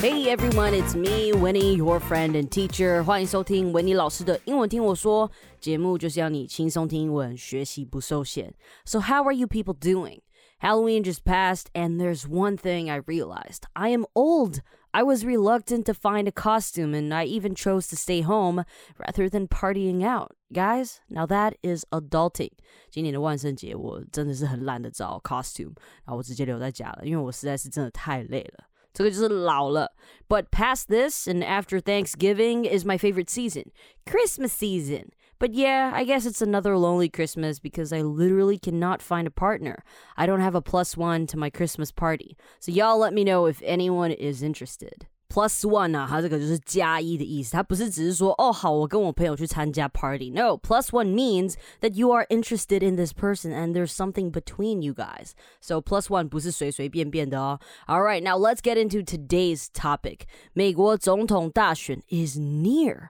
Hey everyone, it's me, Winnie, your friend and teacher. 欢迎收听维尼老师的英文听我说节目，就是要你轻松听英文，学习不受限。So how are you people doing? Halloween just passed, and there's one thing I realized: I am old. I was reluctant to find a costume, and I even chose to stay home rather than partying out. Guys, now that is adulting. 今年的万圣节，我真的是很懒得找 costume，然后我直接留在家了，因为我实在是真的太累了。 这个就是老了。But past this and after Thanksgiving is my favorite season, Christmas season. But yeah, I guess it's another lonely Christmas because I literally cannot find a partner. I don't have a plus one to my Christmas party. So y'all let me know if anyone is interested. Plus one 啊，它这个就是加一的意思，它不是只是说哦好，我跟我朋友去参加 party。No, plus one means that you are interested in this person and there's something between you guys. So plus one 不是随随便便的哦。All right, now let's get into today's topic. 美国总统大选 is near.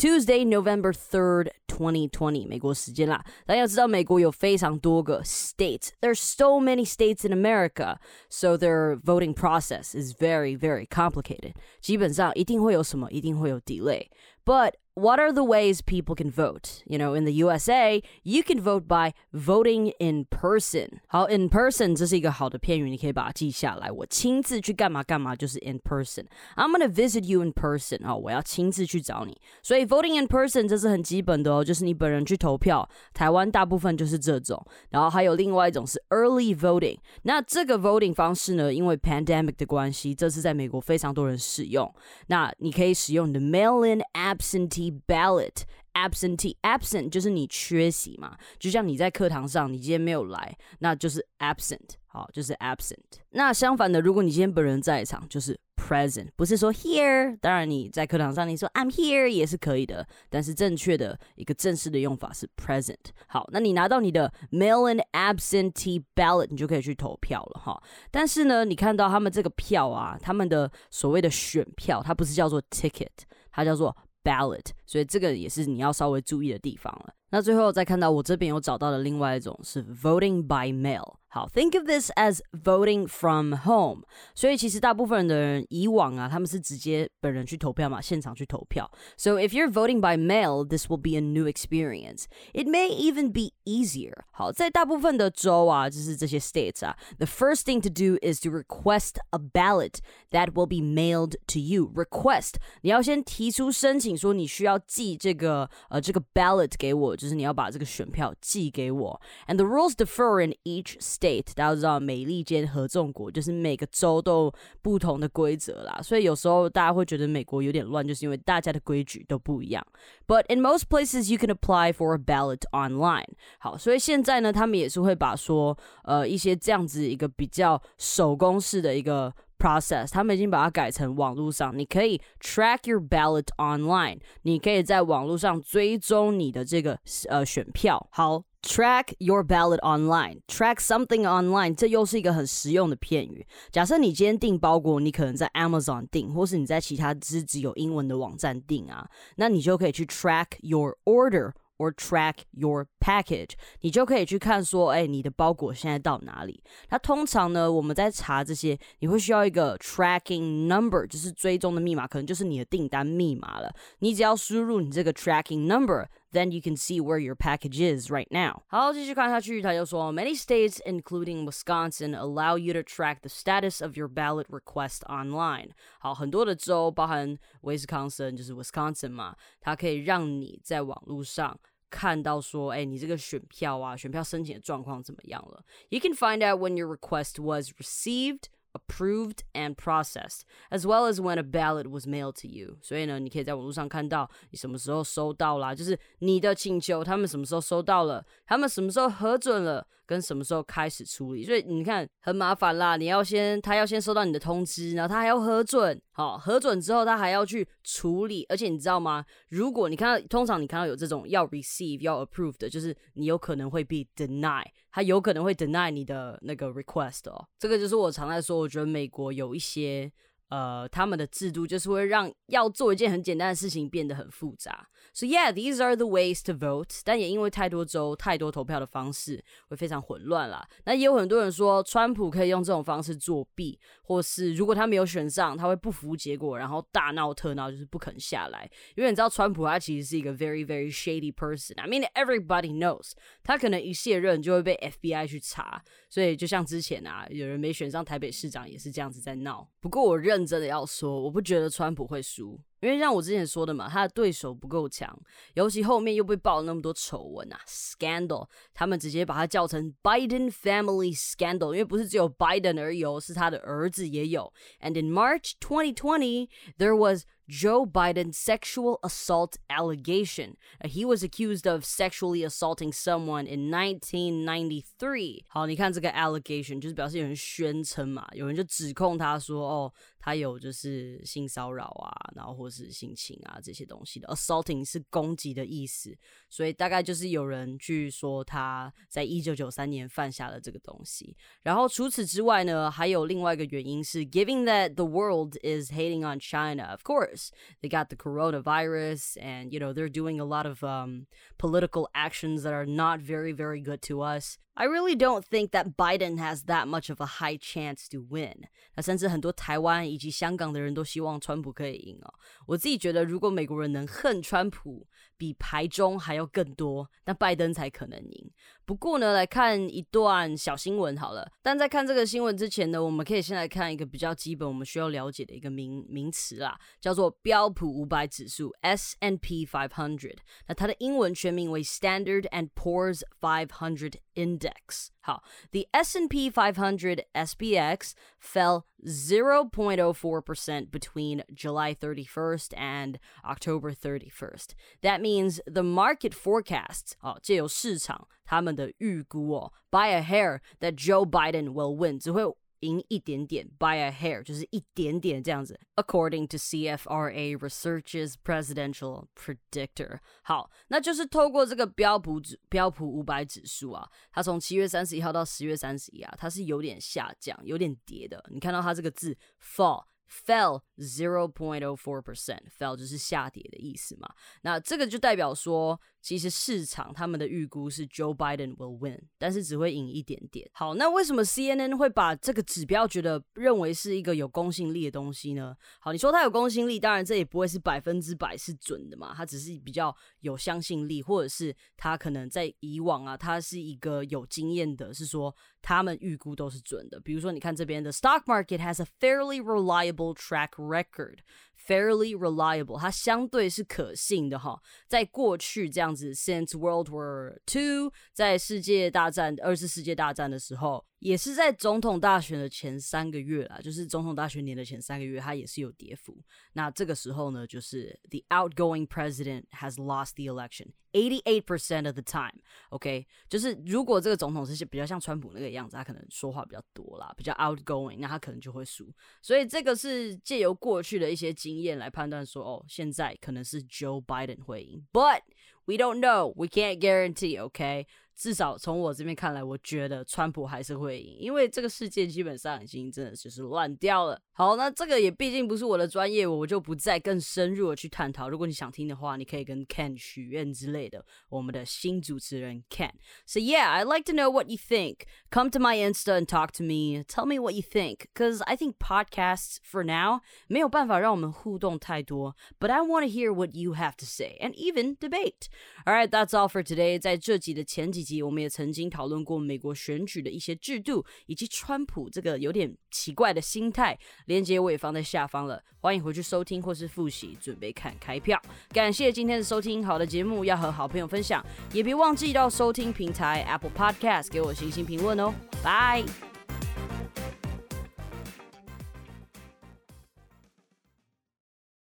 Tuesday, November 3rd, 2020, 美国时间啦。大家要知道，美国有非常多个 states. There's so many states in America, so their voting process is very, very complicated. 基本上一定会有什么，一定会有 delay. But what are the ways people can vote? You know, in the USA, you can vote by voting in person. 好，in person 这是一个好的片语，你可以把它记下来。我亲自去干嘛干嘛就是 in person. I'm gonna visit you in person. 好，我要亲自去找你。所以 voting in person 这是很基本的哦，就是你本人去投票。台湾大部分就是这种，然后还有另外一种是 early voting。那这个 voting 方式呢，因为 pandemic 的关系，这次在美国非常多人使用。那你可以使用你的 mail-in Absentee ballot absentee absent 就是你缺席嘛，就像你在课堂上，你今天没有来，那就是 absent，好，就是 absent。那相反的，如果你今天本人在场，就是 present，不是说 here。当然你在课堂上你说 I'm here 也是可以的，但是正确的一个正式的用法是 present。好，那你拿到你的 mail-in absentee ballot，你就可以去投票了哈。但是呢，你看到他们这个票啊，他们的所谓的选票，它不是叫做 ticket，它叫做 ballot，所以这个也是你要稍微注意的地方了。那最后再看到我这边有找到的另外一种是 voting by mail。好，think of this as voting from home。所以其实大部分的人以往啊，他们是直接本人去投票嘛，现场去投票。So if you're voting by mail, this will be a new experience. It may even be easier. 好，在大部分的州啊，就是这些 states 啊，the first thing to do is to request a ballot that will be mailed to you. Request，你要先提出申请，说你需要寄这个呃这个 ballot 给我，就是你要把这个选票寄给我。And the rules differ in each state， State，大家都知道美利坚合众国就是每个州都有不同的规则啦，所以有时候大家会觉得美国有点乱，就是因为大家的规矩都不一样。But in most places you can apply for a ballot online。好，所以现在呢，他们也是会把说呃一些这样子一个比较手工式的一个。process，他们已经把它改成网络上，你可以 track your ballot online，你可以在网络上追踪你的这个呃选票。好，track your ballot online，track something online，这又是一个很实用的片语。假设你今天订包裹，你可能在 Amazon 订，或是你在其他只只有英文的网站订啊，那你就可以去 track your order。or track your package，你就可以去看说，哎，你的包裹现在到哪里？那通常呢，我们在查这些，你会需要一个 tracking number，就是追踪的密码，可能就是你的订单密码了。你只要输入你这个 tracking number。then you can see where your package is right now. 好，继续看下去，他就说，Many states, including Wisconsin, allow you to track the status of your ballot request online. 好，很多的州，包含威斯康森，就是 Wisconsin 嘛，它可以让你在网络上。看到说，哎，你这个选票啊，选票申请的状况怎么样了？You can find out when your request was received approved and processed, as well as when a ballot was mailed to you。所以呢，你可以在网络上看到你什么时候收到啦，就是你的请求，他们什么时候收到了，他们什么时候核准了，跟什么时候开始处理。所以你看很麻烦啦，你要先他要先收到你的通知，然后他还要核准，好，核准之后他还要去处理。而且你知道吗？如果你看到通常你看到有这种要 receive 要 approve 的，就是你有可能会被 deny。他有可能会 deny 你的那个 request 哦，这个就是我常在说，我觉得美国有一些呃，他们的制度就是会让要做一件很简单的事情变得很复杂。So yeah, these are the ways to vote。但也因为太多州、太多投票的方式，会非常混乱啦。那也有很多人说，川普可以用这种方式作弊，或是如果他没有选上，他会不服结果，然后大闹特闹，就是不肯下来。因为你知道，川普他其实是一个 very very shady person。I mean everybody knows，他可能一卸任就会被 FBI 去查。所以就像之前啊，有人没选上台北市长也是这样子在闹。不过我认真的要说，我不觉得川普会输。因为像我之前说的嘛，他的对手不够强，尤其后面又被爆了那么多丑闻啊，scandal，他们直接把它叫成 Biden family scandal，因为不是只有 Biden 而已哦，是他的儿子也有。And in March 2020, there was Joe Biden's sexual assault allegation. Uh, he was accused of sexually assaulting someone in 1993. 好，你看这个 allegation 就是表示有人宣称嘛，有人就指控他说，哦，他有就是性骚扰啊，然后或 是性侵啊这些东西的。assaulting 是攻击的意思，所以大概就是有人去说他在一九九三年犯下了这个东西。然后除此之外呢，还有另外一个原因是，given that the world is hating on China, of course they got the coronavirus, and you know they're doing a lot of um, political actions that are not very very good to us. I really don't think that Biden has that much of a high chance to win。那甚至很多台湾以及香港的人都希望川普可以赢哦。我自己觉得，如果美国人能恨川普 比排中还要更多，那拜登才可能赢。不过呢，来看一段小新闻好了。但在看这个新闻之前呢，我们可以先来看一个比较基本我们需要了解的一个名名词啦，叫做标普五百指数 （S and P 500）。那它的英文全名为 Standard and Poor's 500 Index。好，The S&P 500 SPX fell 0.04% between July 31st and October 31st. That means the market forecasts 哦，借由市场他们的预估哦，by a hair that Joe Biden will win，只会 赢一点点，by a hair 就是一点点这样子。According to CFRA Researches presidential predictor，好，那就是透过这个标普指标普五百指数啊，它从七月三十一号到十月三十一啊，它是有点下降，有点跌的。你看到它这个字 fall。fell zero point oh four percent，fell 就是下跌的意思嘛。那这个就代表说，其实市场他们的预估是 Joe Biden will win，但是只会赢一点点。好，那为什么 CNN 会把这个指标觉得认为是一个有公信力的东西呢？好，你说它有公信力，当然这也不会是百分之百是准的嘛，它只是比较有相信力，或者是它可能在以往啊，它是一个有经验的，是说他们预估都是准的。比如说，你看这边的 stock market has a fairly reliable track record fairly reliable，它相对是可信的哈。在过去这样子，since World War Two，在世界大战二次世界大战的时候，也是在总统大选的前三个月啦，就是总统大选年的前三个月，它也是有跌幅。那这个时候呢，就是 the outgoing president has lost the election eighty eight percent of the time。OK，就是如果这个总统是比较像川普那个样子，他可能说话比较多啦，比较 outgoing，那他可能就会输。所以这个是借由过去的一些经。经验来判断说，哦，现在可能是 Joe Biden 会赢，But we don't know, we can't guarantee, OK？至少从我这边看来，我觉得川普还是会赢，因为这个世界基本上已经真的就是乱掉了。好，那这个也毕竟不是我的专业，我就不再更深入的去探讨。如果你想听的话，你可以跟 Ken 许愿之类的。我们的新主持人 Ken。So yeah, I'd like to know what you think. Come to my Insta and talk to me. Tell me what you think, because I think podcasts for now 没有办法让我们互动太多，but I want to hear what you have to say and even debate. All right, that's all for today. 在这集的前几 我们也曾经讨论过美国选举的一些制度，以及川普这个有点奇怪的心态。链接我也放在下方了，欢迎回去收听或是复习，准备看开票。感谢今天的收听，好的节目要和好朋友分享，也别忘记到收听平台 Apple Podcast 给我星星评论哦。拜。